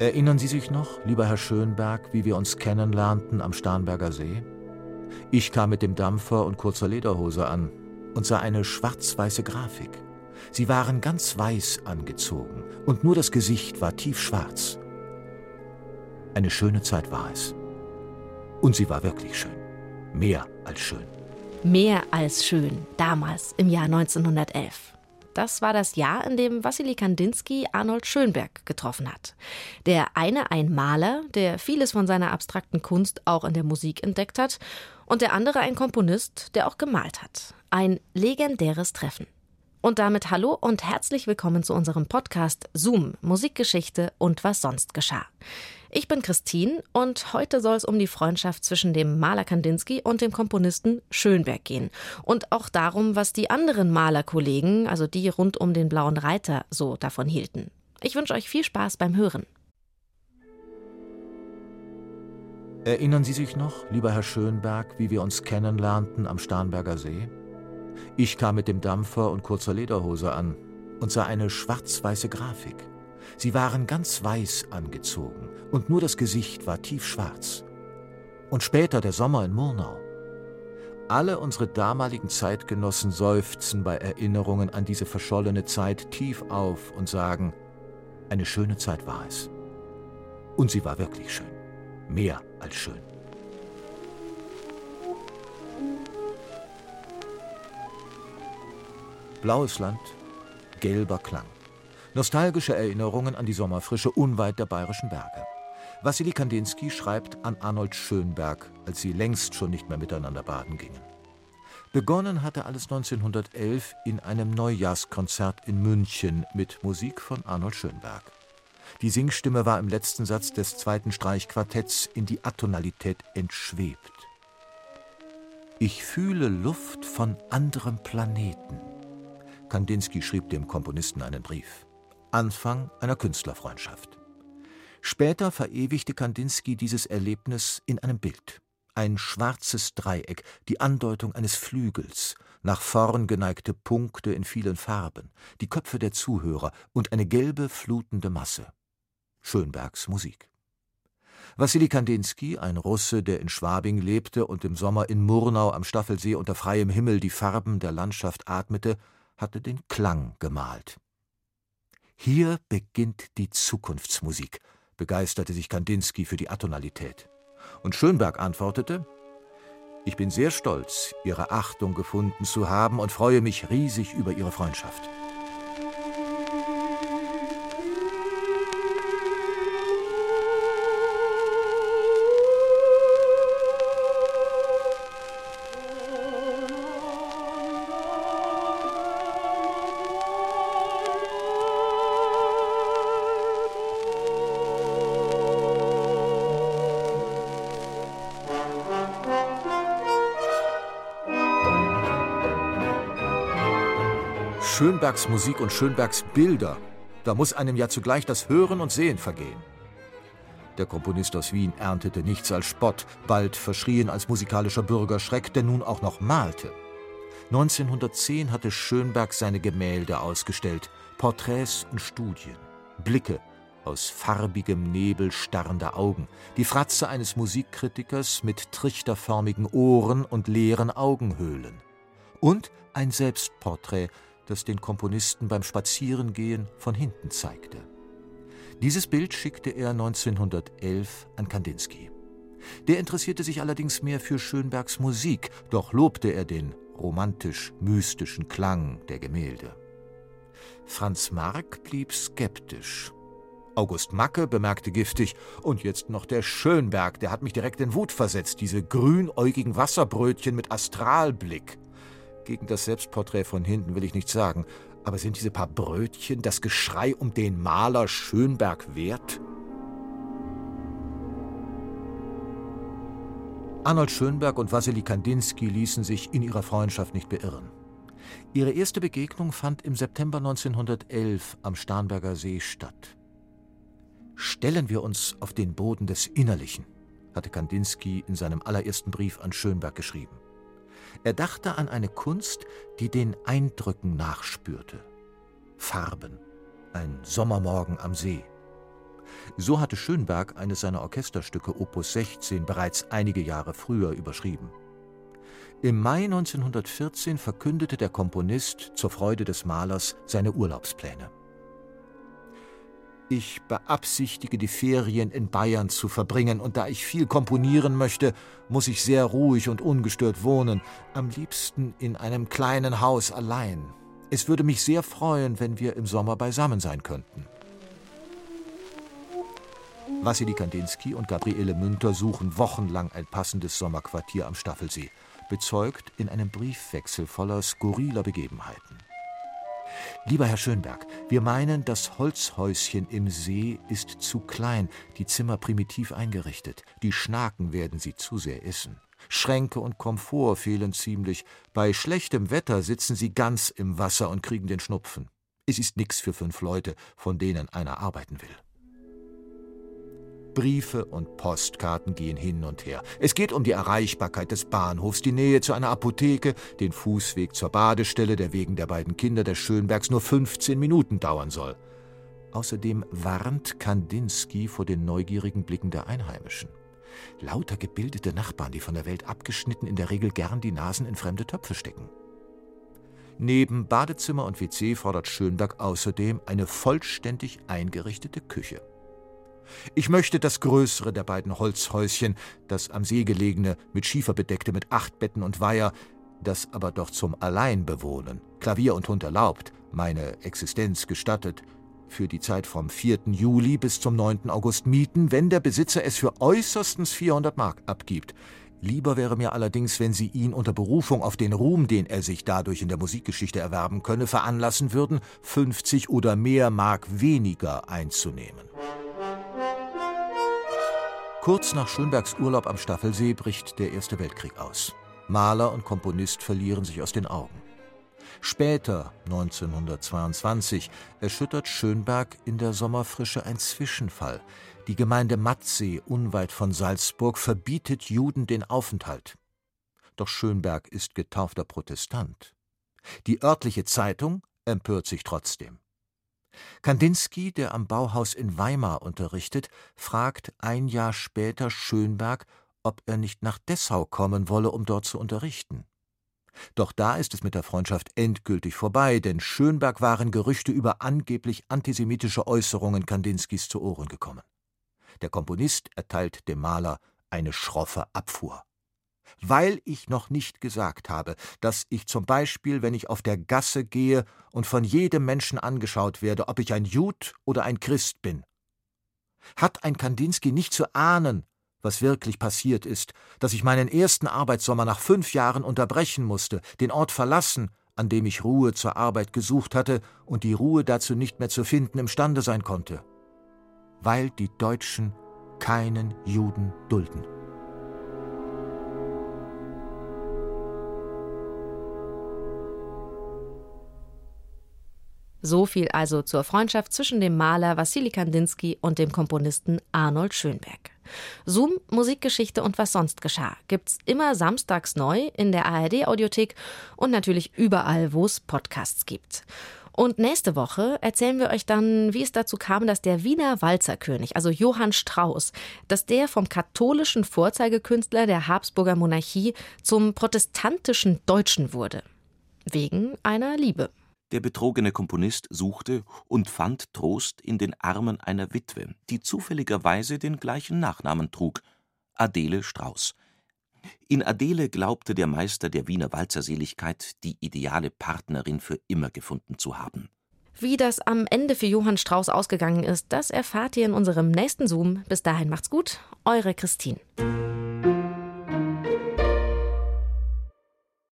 Erinnern Sie sich noch, lieber Herr Schönberg, wie wir uns kennenlernten am Starnberger See? Ich kam mit dem Dampfer und kurzer Lederhose an und sah eine schwarz-weiße Grafik. Sie waren ganz weiß angezogen und nur das Gesicht war tiefschwarz. Eine schöne Zeit war es. Und sie war wirklich schön. Mehr als schön. Mehr als schön, damals im Jahr 1911. Das war das Jahr, in dem Wassily Kandinsky Arnold Schönberg getroffen hat. Der eine ein Maler, der vieles von seiner abstrakten Kunst auch in der Musik entdeckt hat, und der andere ein Komponist, der auch gemalt hat. Ein legendäres Treffen. Und damit hallo und herzlich willkommen zu unserem Podcast Zoom, Musikgeschichte und was sonst geschah. Ich bin Christine und heute soll es um die Freundschaft zwischen dem Maler Kandinsky und dem Komponisten Schönberg gehen. Und auch darum, was die anderen Malerkollegen, also die rund um den Blauen Reiter, so davon hielten. Ich wünsche euch viel Spaß beim Hören. Erinnern Sie sich noch, lieber Herr Schönberg, wie wir uns kennenlernten am Starnberger See? Ich kam mit dem Dampfer und kurzer Lederhose an und sah eine schwarz-weiße Grafik. Sie waren ganz weiß angezogen und nur das Gesicht war tiefschwarz. Und später der Sommer in Murnau. Alle unsere damaligen Zeitgenossen seufzen bei Erinnerungen an diese verschollene Zeit tief auf und sagen, eine schöne Zeit war es. Und sie war wirklich schön. Mehr als schön. Blaues Land, gelber Klang. Nostalgische Erinnerungen an die Sommerfrische unweit der bayerischen Berge. Wassily Kandinsky schreibt an Arnold Schönberg, als sie längst schon nicht mehr miteinander baden gingen. Begonnen hatte alles 1911 in einem Neujahrskonzert in München mit Musik von Arnold Schönberg. Die Singstimme war im letzten Satz des zweiten Streichquartetts in die Atonalität entschwebt. Ich fühle Luft von anderem Planeten. Kandinsky schrieb dem Komponisten einen Brief. Anfang einer Künstlerfreundschaft. Später verewigte Kandinsky dieses Erlebnis in einem Bild. Ein schwarzes Dreieck, die Andeutung eines Flügels, nach vorn geneigte Punkte in vielen Farben, die Köpfe der Zuhörer und eine gelbe, flutende Masse. Schönbergs Musik. Wassily Kandinsky, ein Russe, der in Schwabing lebte und im Sommer in Murnau am Staffelsee unter freiem Himmel die Farben der Landschaft atmete, hatte den Klang gemalt. Hier beginnt die Zukunftsmusik, begeisterte sich Kandinsky für die Atonalität. Und Schönberg antwortete: Ich bin sehr stolz, Ihre Achtung gefunden zu haben und freue mich riesig über Ihre Freundschaft. Schönbergs Musik und Schönbergs Bilder, da muss einem ja zugleich das Hören und Sehen vergehen. Der Komponist aus Wien erntete nichts als Spott, bald verschrien als musikalischer Bürgerschreck, der nun auch noch malte. 1910 hatte Schönberg seine Gemälde ausgestellt, Porträts und Studien, Blicke aus farbigem Nebel starrender Augen, die Fratze eines Musikkritikers mit trichterförmigen Ohren und leeren Augenhöhlen. Und ein Selbstporträt das den Komponisten beim Spazierengehen von hinten zeigte. Dieses Bild schickte er 1911 an Kandinsky. Der interessierte sich allerdings mehr für Schönbergs Musik, doch lobte er den romantisch-mystischen Klang der Gemälde. Franz Marc blieb skeptisch. August Macke bemerkte giftig, und jetzt noch der Schönberg, der hat mich direkt in Wut versetzt, diese grünäugigen Wasserbrötchen mit Astralblick. Gegen das Selbstporträt von hinten will ich nichts sagen, aber sind diese paar Brötchen das Geschrei um den Maler Schönberg wert? Arnold Schönberg und Wassily Kandinsky ließen sich in ihrer Freundschaft nicht beirren. Ihre erste Begegnung fand im September 1911 am Starnberger See statt. Stellen wir uns auf den Boden des Innerlichen, hatte Kandinsky in seinem allerersten Brief an Schönberg geschrieben. Er dachte an eine Kunst, die den Eindrücken nachspürte. Farben, ein Sommermorgen am See, So hatte Schönberg eines seiner Orchesterstücke Opus 16 bereits einige Jahre früher überschrieben. Im Mai 1914 verkündete der Komponist zur Freude des Malers seine Urlaubspläne. Ich beabsichtige, die Ferien in Bayern zu verbringen, und da ich viel komponieren möchte, muss ich sehr ruhig und ungestört wohnen, am liebsten in einem kleinen Haus allein. Es würde mich sehr freuen, wenn wir im Sommer beisammen sein könnten. Wassily Kandinsky und Gabriele Münter suchen wochenlang ein passendes Sommerquartier am Staffelsee, bezeugt in einem Briefwechsel voller skurriler Begebenheiten. Lieber Herr Schönberg, wir meinen, das Holzhäuschen im See ist zu klein, die Zimmer primitiv eingerichtet. Die Schnaken werden sie zu sehr essen. Schränke und Komfort fehlen ziemlich. Bei schlechtem Wetter sitzen sie ganz im Wasser und kriegen den Schnupfen. Es ist nix für fünf Leute, von denen einer arbeiten will. Briefe und Postkarten gehen hin und her. Es geht um die Erreichbarkeit des Bahnhofs, die Nähe zu einer Apotheke, den Fußweg zur Badestelle, der wegen der beiden Kinder des Schönbergs nur 15 Minuten dauern soll. Außerdem warnt Kandinsky vor den neugierigen Blicken der Einheimischen. Lauter gebildete Nachbarn, die von der Welt abgeschnitten in der Regel gern die Nasen in fremde Töpfe stecken. Neben Badezimmer und WC fordert Schönberg außerdem eine vollständig eingerichtete Küche. Ich möchte das größere der beiden Holzhäuschen, das am See gelegene, mit Schiefer bedeckte, mit acht Betten und Weiher, das aber doch zum Alleinbewohnen, Klavier und Hund erlaubt, meine Existenz gestattet, für die Zeit vom 4. Juli bis zum 9. August mieten, wenn der Besitzer es für äußerstens 400 Mark abgibt. Lieber wäre mir allerdings, wenn Sie ihn unter Berufung auf den Ruhm, den er sich dadurch in der Musikgeschichte erwerben könne, veranlassen würden, 50 oder mehr Mark weniger einzunehmen. Kurz nach Schönbergs Urlaub am Staffelsee bricht der Erste Weltkrieg aus. Maler und Komponist verlieren sich aus den Augen. Später, 1922, erschüttert Schönberg in der Sommerfrische ein Zwischenfall. Die Gemeinde Matzee, unweit von Salzburg, verbietet Juden den Aufenthalt. Doch Schönberg ist getaufter Protestant. Die örtliche Zeitung empört sich trotzdem. Kandinsky, der am Bauhaus in Weimar unterrichtet, fragt ein Jahr später Schönberg, ob er nicht nach Dessau kommen wolle, um dort zu unterrichten. Doch da ist es mit der Freundschaft endgültig vorbei, denn Schönberg waren Gerüchte über angeblich antisemitische Äußerungen Kandinskys zu Ohren gekommen. Der Komponist erteilt dem Maler eine schroffe Abfuhr weil ich noch nicht gesagt habe, dass ich zum Beispiel, wenn ich auf der Gasse gehe und von jedem Menschen angeschaut werde, ob ich ein Jud oder ein Christ bin. Hat ein Kandinsky nicht zu ahnen, was wirklich passiert ist, dass ich meinen ersten Arbeitssommer nach fünf Jahren unterbrechen musste, den Ort verlassen, an dem ich Ruhe zur Arbeit gesucht hatte und die Ruhe dazu nicht mehr zu finden imstande sein konnte, weil die Deutschen keinen Juden dulden. So viel also zur Freundschaft zwischen dem Maler Wassili Kandinsky und dem Komponisten Arnold Schönberg. Zoom, Musikgeschichte und was sonst geschah gibt's immer samstags neu in der ARD Audiothek und natürlich überall, wo es Podcasts gibt. Und nächste Woche erzählen wir euch dann, wie es dazu kam, dass der Wiener Walzerkönig, also Johann Strauss, dass der vom katholischen Vorzeigekünstler der Habsburger Monarchie zum protestantischen Deutschen wurde. Wegen einer Liebe. Der betrogene Komponist suchte und fand Trost in den Armen einer Witwe, die zufälligerweise den gleichen Nachnamen trug: Adele Strauß. In Adele glaubte der Meister der Wiener Walzerseligkeit die ideale Partnerin für immer gefunden zu haben. Wie das am Ende für Johann Strauß ausgegangen ist, das erfahrt ihr in unserem nächsten Zoom. Bis dahin macht's gut, eure Christine.